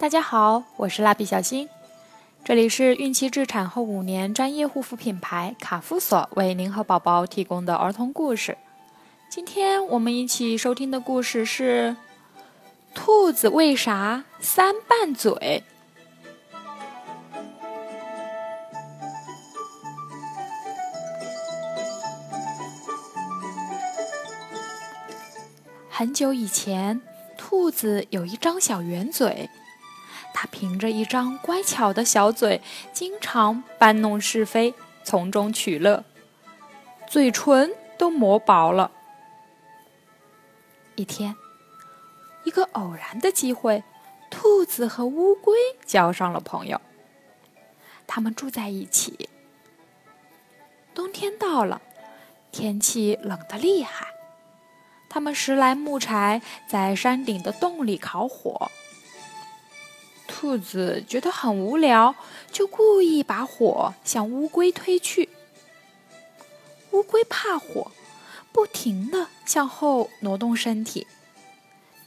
大家好，我是蜡笔小新，这里是孕期至产后五年专业护肤品牌卡夫索为您和宝宝提供的儿童故事。今天我们一起收听的故事是：兔子为啥三瓣嘴？很久以前，兔子有一张小圆嘴。它凭着一张乖巧的小嘴，经常搬弄是非，从中取乐，嘴唇都磨薄了。一天，一个偶然的机会，兔子和乌龟交上了朋友。他们住在一起。冬天到了，天气冷得厉害。他们拾来木柴，在山顶的洞里烤火。兔子觉得很无聊，就故意把火向乌龟推去。乌龟怕火，不停地向后挪动身体，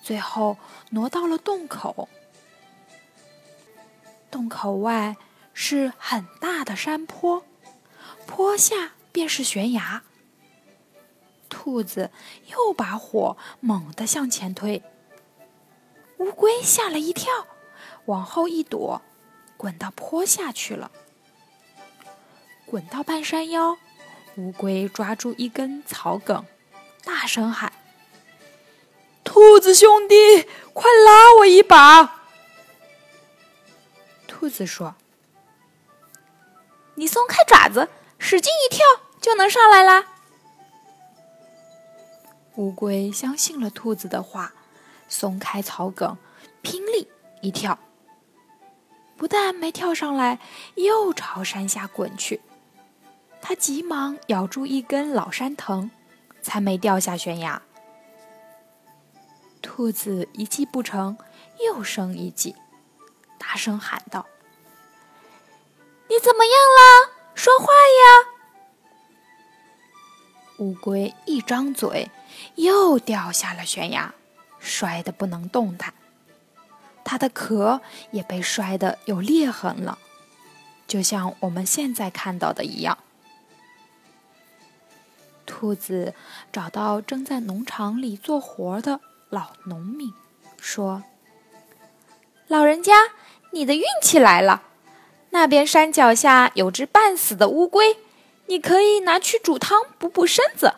最后挪到了洞口。洞口外是很大的山坡，坡下便是悬崖。兔子又把火猛地向前推，乌龟吓了一跳。往后一躲，滚到坡下去了。滚到半山腰，乌龟抓住一根草梗，大声喊：“兔子兄弟，快拉我一把！”兔子说：“你松开爪子，使劲一跳，就能上来啦。”乌龟相信了兔子的话，松开草梗，拼力一跳。不但没跳上来，又朝山下滚去。他急忙咬住一根老山藤，才没掉下悬崖。兔子一计不成，又生一计，大声喊道：“你怎么样了？说话呀！”乌龟一张嘴，又掉下了悬崖，摔得不能动弹。它的壳也被摔得有裂痕了，就像我们现在看到的一样。兔子找到正在农场里做活的老农民，说：“老人家，你的运气来了！那边山脚下有只半死的乌龟，你可以拿去煮汤补补身子。”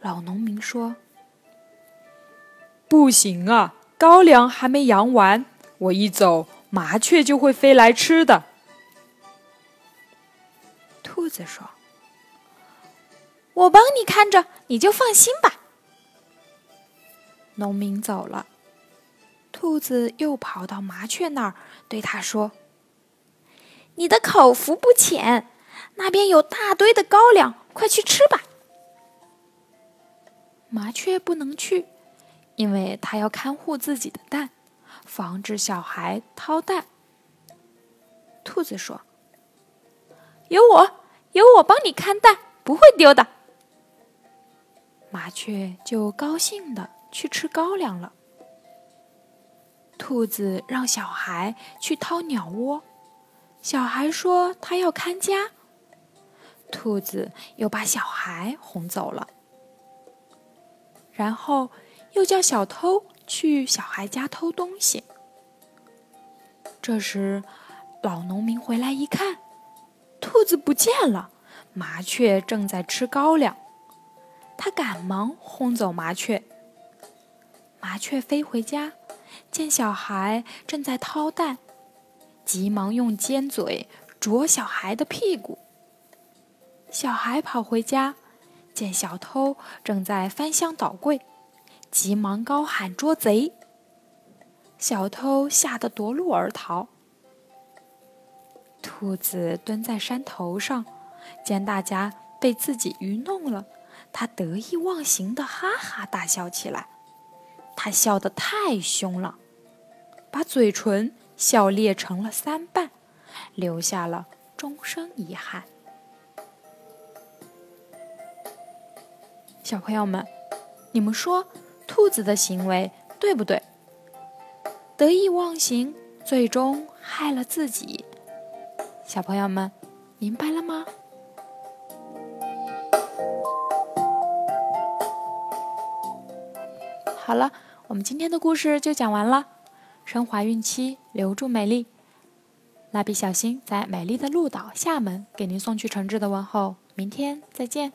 老农民说：“不行啊！”高粱还没扬完，我一走，麻雀就会飞来吃的。兔子说：“我帮你看着，你就放心吧。”农民走了，兔子又跑到麻雀那儿，对他说：“你的口福不浅，那边有大堆的高粱，快去吃吧。”麻雀不能去。因为他要看护自己的蛋，防止小孩掏蛋。兔子说：“有我，有我帮你看蛋，不会丢的。”麻雀就高兴的去吃高粱了。兔子让小孩去掏鸟窝，小孩说他要看家，兔子又把小孩哄走了，然后。又叫小偷去小孩家偷东西。这时，老农民回来一看，兔子不见了，麻雀正在吃高粱。他赶忙轰走麻雀。麻雀飞回家，见小孩正在掏蛋，急忙用尖嘴啄小孩的屁股。小孩跑回家，见小偷正在翻箱倒柜。急忙高喊捉贼，小偷吓得夺路而逃。兔子蹲在山头上，见大家被自己愚弄了，他得意忘形的哈哈大笑起来。他笑得太凶了，把嘴唇笑裂成了三瓣，留下了终生遗憾。小朋友们，你们说？兔子的行为对不对？得意忘形，最终害了自己。小朋友们，明白了吗？好了，我们今天的故事就讲完了。升华孕期，留住美丽。蜡笔小新在美丽的鹭岛厦门给您送去诚挚的问候，明天再见。